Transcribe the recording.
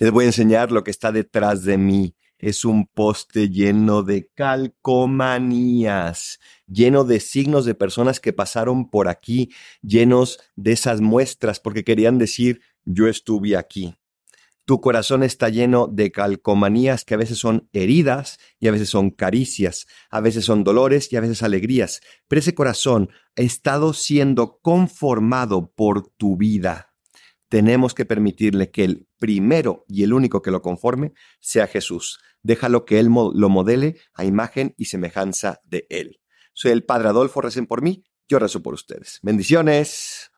Les voy a enseñar lo que está detrás de mí. Es un poste lleno de calcomanías, lleno de signos de personas que pasaron por aquí, llenos de esas muestras porque querían decir, yo estuve aquí. Tu corazón está lleno de calcomanías que a veces son heridas y a veces son caricias, a veces son dolores y a veces alegrías, pero ese corazón ha estado siendo conformado por tu vida. Tenemos que permitirle que el primero y el único que lo conforme sea Jesús. Déjalo que Él lo modele a imagen y semejanza de Él. Soy el Padre Adolfo, recen por mí, yo rezo por ustedes. Bendiciones.